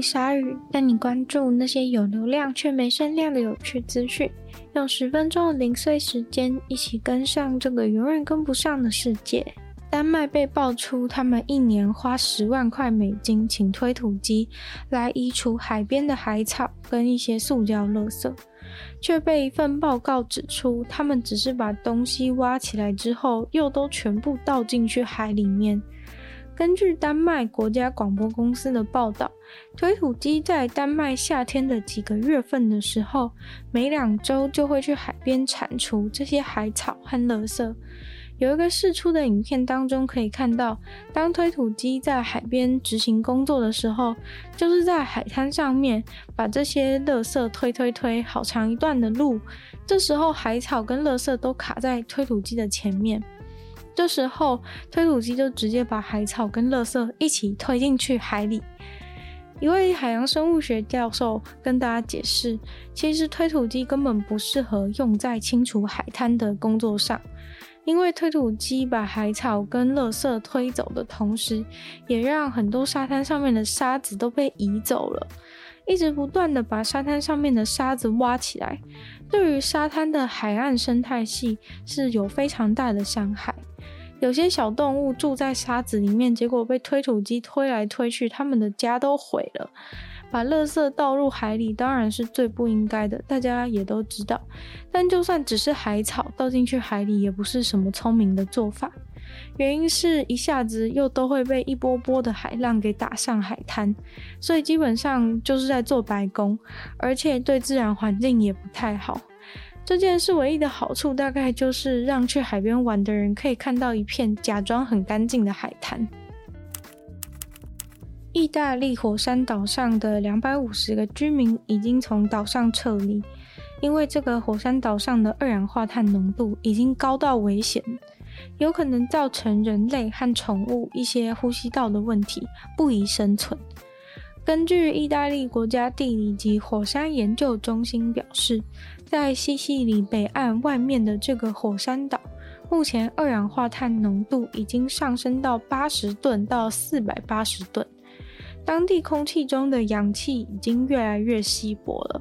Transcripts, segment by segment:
鲨鱼，带你关注那些有流量却没声量的有趣资讯。用十分钟的零碎时间，一起跟上这个永远跟不上的世界。丹麦被爆出，他们一年花十万块美金请推土机来移除海边的海草跟一些塑胶垃圾，却被一份报告指出，他们只是把东西挖起来之后，又都全部倒进去海里面。根据丹麦国家广播公司的报道，推土机在丹麦夏天的几个月份的时候，每两周就会去海边铲除这些海草和垃圾。有一个试出的影片当中可以看到，当推土机在海边执行工作的时候，就是在海滩上面把这些垃圾推推推好长一段的路。这时候海草跟垃圾都卡在推土机的前面，这时候推土机就直接把海草跟垃圾一起推进去海里。一位海洋生物学教授跟大家解释，其实推土机根本不适合用在清除海滩的工作上。因为推土机把海草跟垃圾推走的同时，也让很多沙滩上面的沙子都被移走了，一直不断的把沙滩上面的沙子挖起来，对于沙滩的海岸生态系是有非常大的伤害。有些小动物住在沙子里面，结果被推土机推来推去，他们的家都毁了。把垃圾倒入海里当然是最不应该的，大家也都知道。但就算只是海草倒进去海里，也不是什么聪明的做法。原因是一下子又都会被一波波的海浪给打上海滩，所以基本上就是在做白工，而且对自然环境也不太好。这件事唯一的好处，大概就是让去海边玩的人可以看到一片假装很干净的海滩。意大利火山岛上的两百五十个居民已经从岛上撤离，因为这个火山岛上的二氧化碳浓度已经高到危险，有可能造成人类和宠物一些呼吸道的问题，不宜生存。根据意大利国家地理及火山研究中心表示，在西西里北岸外面的这个火山岛，目前二氧化碳浓度已经上升到八十吨到四百八十吨。当地空气中的氧气已经越来越稀薄了。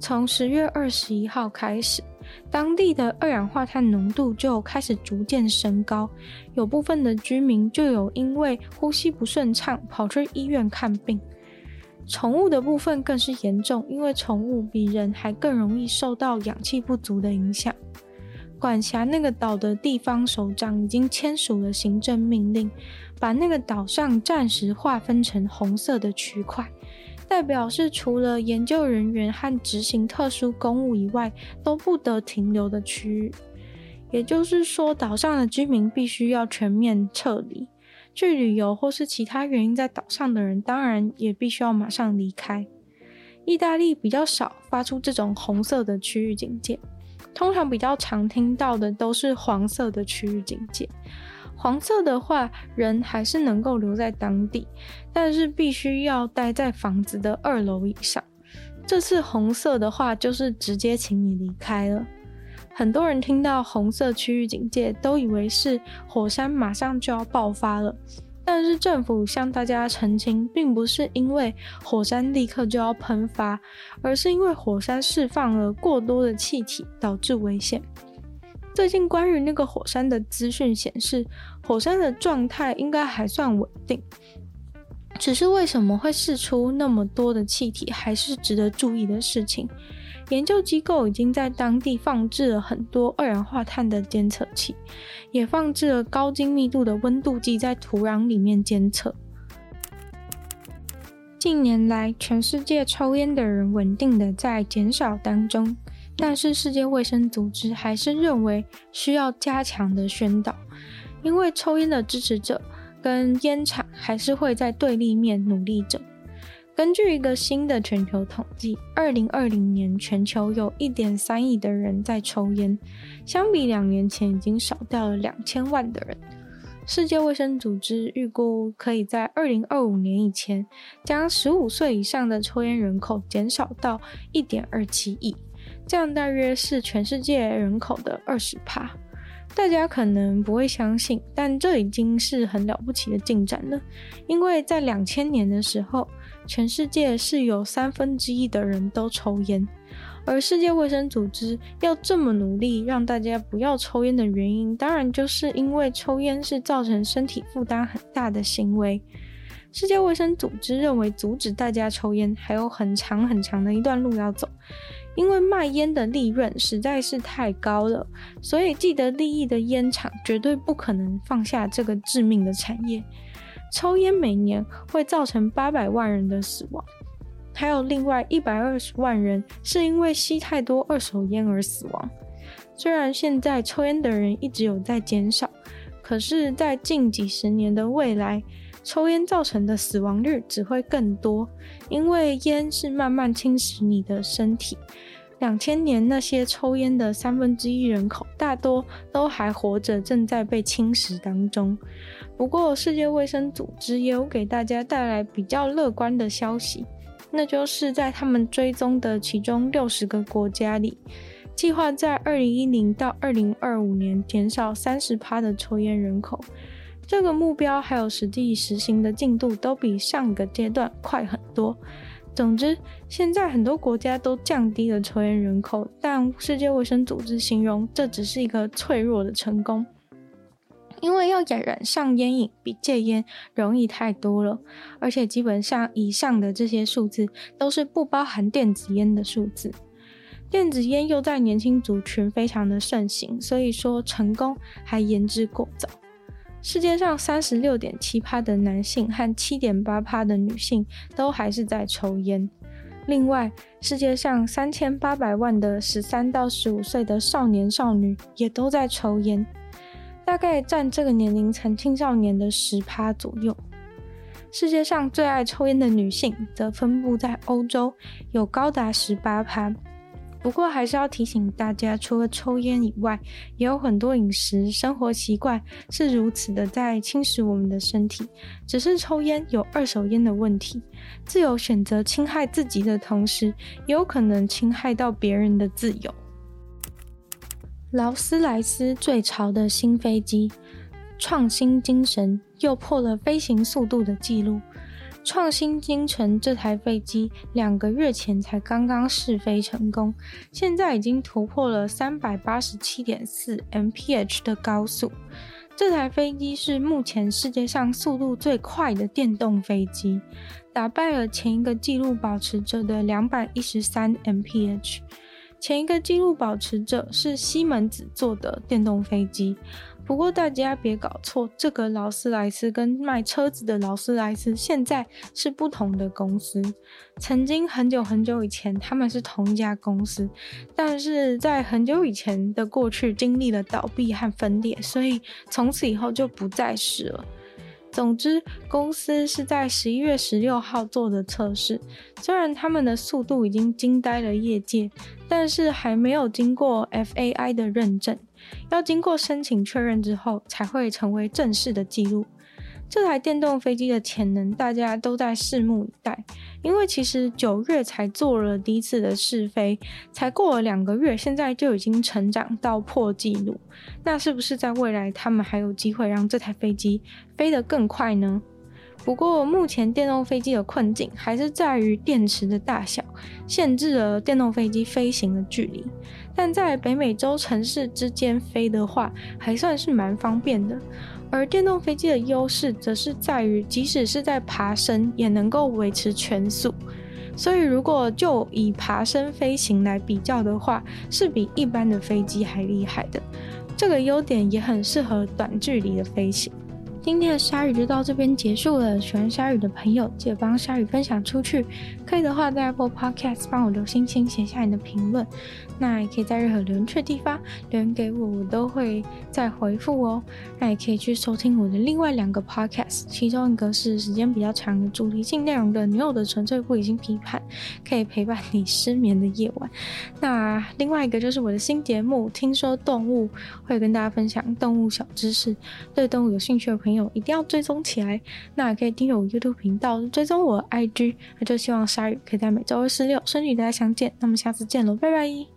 从十月二十一号开始，当地的二氧化碳浓度就开始逐渐升高，有部分的居民就有因为呼吸不顺畅跑去医院看病。宠物的部分更是严重，因为宠物比人还更容易受到氧气不足的影响。管辖那个岛的地方首长已经签署了行政命令，把那个岛上暂时划分成红色的区块，代表是除了研究人员和执行特殊公务以外都不得停留的区域。也就是说，岛上的居民必须要全面撤离。去旅游或是其他原因在岛上的人，当然也必须要马上离开。意大利比较少发出这种红色的区域警戒。通常比较常听到的都是黄色的区域警戒。黄色的话，人还是能够留在当地，但是必须要待在房子的二楼以上。这次红色的话，就是直接请你离开了。很多人听到红色区域警戒，都以为是火山马上就要爆发了。但是政府向大家澄清，并不是因为火山立刻就要喷发，而是因为火山释放了过多的气体，导致危险。最近关于那个火山的资讯显示，火山的状态应该还算稳定，只是为什么会释出那么多的气体，还是值得注意的事情。研究机构已经在当地放置了很多二氧化碳的监测器，也放置了高精密度的温度计在土壤里面监测。近年来，全世界抽烟的人稳定的在减少当中，但是世界卫生组织还是认为需要加强的宣导，因为抽烟的支持者跟烟厂还是会在对立面努力着。根据一个新的全球统计，二零二零年全球有一点三亿的人在抽烟，相比两年前已经少掉了两千万的人。世界卫生组织预估可以在二零二五年以前，将十五岁以上的抽烟人口减少到一点二七亿，这样大约是全世界人口的二十趴。大家可能不会相信，但这已经是很了不起的进展了，因为在两千年的时候。全世界是有三分之一的人都抽烟，而世界卫生组织要这么努力让大家不要抽烟的原因，当然就是因为抽烟是造成身体负担很大的行为。世界卫生组织认为，阻止大家抽烟还有很长很长的一段路要走，因为卖烟的利润实在是太高了，所以既得利益的烟厂绝对不可能放下这个致命的产业。抽烟每年会造成八百万人的死亡，还有另外一百二十万人是因为吸太多二手烟而死亡。虽然现在抽烟的人一直有在减少，可是，在近几十年的未来，抽烟造成的死亡率只会更多，因为烟是慢慢侵蚀你的身体。两千年那些抽烟的三分之一人口，大多都还活着，正在被侵蚀当中。不过，世界卫生组织也有给大家带来比较乐观的消息，那就是在他们追踪的其中六十个国家里，计划在二零一零到二零二五年减少三十趴的抽烟人口。这个目标还有实际实行的进度都比上个阶段快很多。总之，现在很多国家都降低了抽烟人口，但世界卫生组织形容这只是一个脆弱的成功，因为要染上烟瘾比戒烟容易太多了，而且基本上以上的这些数字都是不包含电子烟的数字，电子烟又在年轻族群非常的盛行，所以说成功还言之过早。世界上三十六点七趴的男性和七点八趴的女性都还是在抽烟。另外，世界上三千八百万的十三到十五岁的少年少女也都在抽烟，大概占这个年龄层青少年的十趴左右。世界上最爱抽烟的女性则分布在欧洲，有高达十八趴。不过还是要提醒大家，除了抽烟以外，也有很多饮食生活习惯是如此的在侵蚀我们的身体。只是抽烟有二手烟的问题，自由选择侵害自己的同时，也有可能侵害到别人的自由。劳斯莱斯最潮的新飞机，创新精神又破了飞行速度的纪录。创新精神这台飞机两个月前才刚刚试飞成功，现在已经突破了三百八十七点四 mph 的高速。这台飞机是目前世界上速度最快的电动飞机，打败了前一个纪录保持者的两百一十三 mph。前一个纪录保持者是西门子做的电动飞机。不过大家别搞错，这个劳斯莱斯跟卖车子的劳斯莱斯现在是不同的公司。曾经很久很久以前，他们是同一家公司，但是在很久以前的过去经历了倒闭和分裂，所以从此以后就不再是了。总之，公司是在十一月十六号做的测试，虽然他们的速度已经惊呆了业界，但是还没有经过 FAI 的认证，要经过申请确认之后才会成为正式的记录。这台电动飞机的潜能，大家都在拭目以待。因为其实九月才做了第一次的试飞，才过了两个月，现在就已经成长到破纪录。那是不是在未来，他们还有机会让这台飞机飞得更快呢？不过目前电动飞机的困境还是在于电池的大小，限制了电动飞机飞行的距离。但在北美洲城市之间飞的话，还算是蛮方便的。而电动飞机的优势则是在于，即使是在爬升，也能够维持全速。所以，如果就以爬升飞行来比较的话，是比一般的飞机还厉害的。这个优点也很适合短距离的飞行。今天的鲨鱼就到这边结束了。喜欢鲨鱼的朋友，记得帮鲨鱼分享出去。可以的话，在 Apple Podcast 帮我留星星，写下你的评论。那也可以在任何留言区的地方留言给我，我都会再回复哦。那也可以去收听我的另外两个 Podcast，其中一个是时间比较长的主题性内容的《女友的纯粹不理性批判》，可以陪伴你失眠的夜晚。那另外一个就是我的新节目《听说动物》，会跟大家分享动物小知识。对动物有兴趣的朋友一定要追踪起来。那也可以订阅我 YouTube 频道，追踪我 IG。那就希望鲨鱼可以在每周二、四、六顺利与大家相见。那么下次见喽，拜拜。